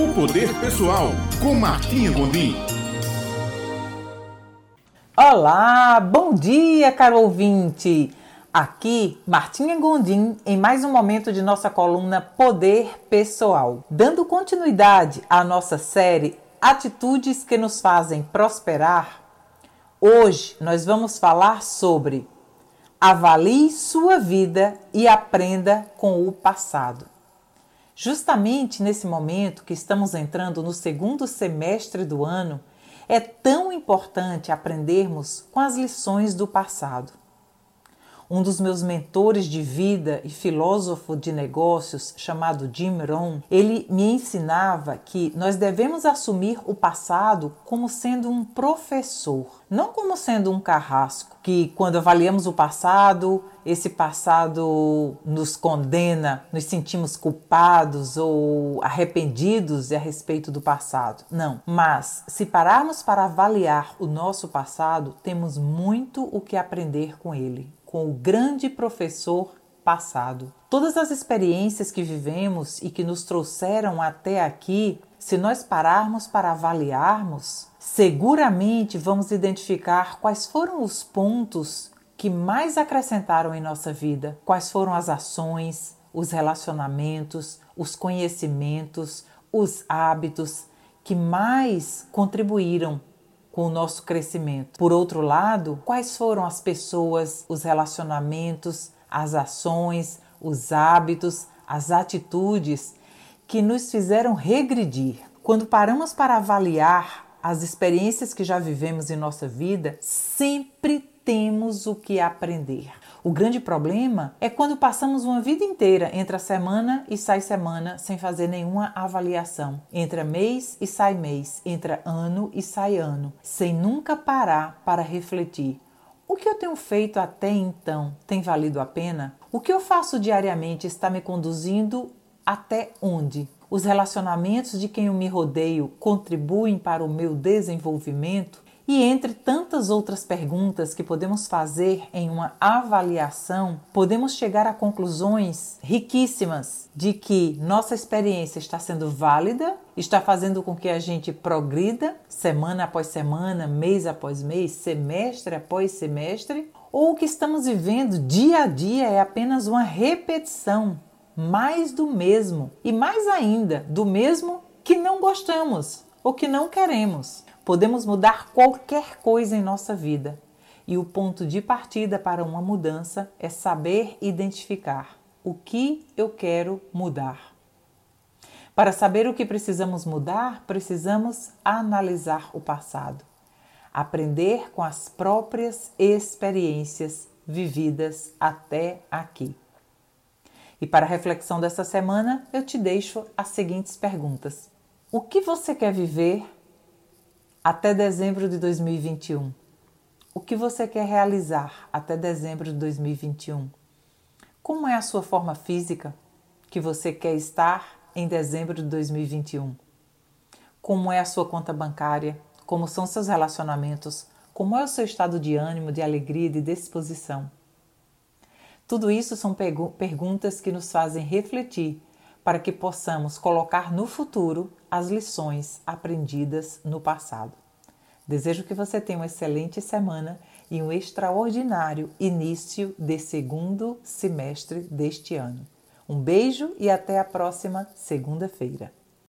O Poder Pessoal, com Martinha Gondim. Olá, bom dia, caro ouvinte. Aqui, Martinha Gondim, em mais um momento de nossa coluna Poder Pessoal. Dando continuidade à nossa série Atitudes que nos fazem prosperar, hoje nós vamos falar sobre avalie sua vida e aprenda com o passado. Justamente nesse momento que estamos entrando no segundo semestre do ano, é tão importante aprendermos com as lições do passado. Um dos meus mentores de vida e filósofo de negócios, chamado Jim Rohn, ele me ensinava que nós devemos assumir o passado como sendo um professor, não como sendo um carrasco, que quando avaliamos o passado, esse passado nos condena, nos sentimos culpados ou arrependidos a respeito do passado. Não, mas se pararmos para avaliar o nosso passado, temos muito o que aprender com ele com o grande professor passado. Todas as experiências que vivemos e que nos trouxeram até aqui, se nós pararmos para avaliarmos, seguramente vamos identificar quais foram os pontos que mais acrescentaram em nossa vida, quais foram as ações, os relacionamentos, os conhecimentos, os hábitos que mais contribuíram com o nosso crescimento. Por outro lado, quais foram as pessoas, os relacionamentos, as ações, os hábitos, as atitudes que nos fizeram regredir? Quando paramos para avaliar as experiências que já vivemos em nossa vida, sempre temos o que aprender. O grande problema é quando passamos uma vida inteira entre a semana e sai semana sem fazer nenhuma avaliação, entra mês e sai mês, entra ano e sai ano, sem nunca parar para refletir. O que eu tenho feito até então tem valido a pena? O que eu faço diariamente está me conduzindo até onde? Os relacionamentos de quem eu me rodeio contribuem para o meu desenvolvimento? E entre tantas outras perguntas que podemos fazer em uma avaliação, podemos chegar a conclusões riquíssimas de que nossa experiência está sendo válida, está fazendo com que a gente progrida semana após semana, mês após mês, semestre após semestre, ou o que estamos vivendo dia a dia é apenas uma repetição, mais do mesmo e mais ainda do mesmo que não gostamos ou que não queremos. Podemos mudar qualquer coisa em nossa vida e o ponto de partida para uma mudança é saber identificar o que eu quero mudar. Para saber o que precisamos mudar, precisamos analisar o passado, aprender com as próprias experiências vividas até aqui. E para a reflexão dessa semana, eu te deixo as seguintes perguntas: O que você quer viver até dezembro de 2021? O que você quer realizar até dezembro de 2021? Como é a sua forma física que você quer estar em dezembro de 2021? Como é a sua conta bancária? Como são seus relacionamentos? Como é o seu estado de ânimo, de alegria e de disposição? Tudo isso são perguntas que nos fazem refletir para que possamos colocar no futuro as lições aprendidas no passado. Desejo que você tenha uma excelente semana e um extraordinário início de segundo semestre deste ano. Um beijo e até a próxima segunda-feira.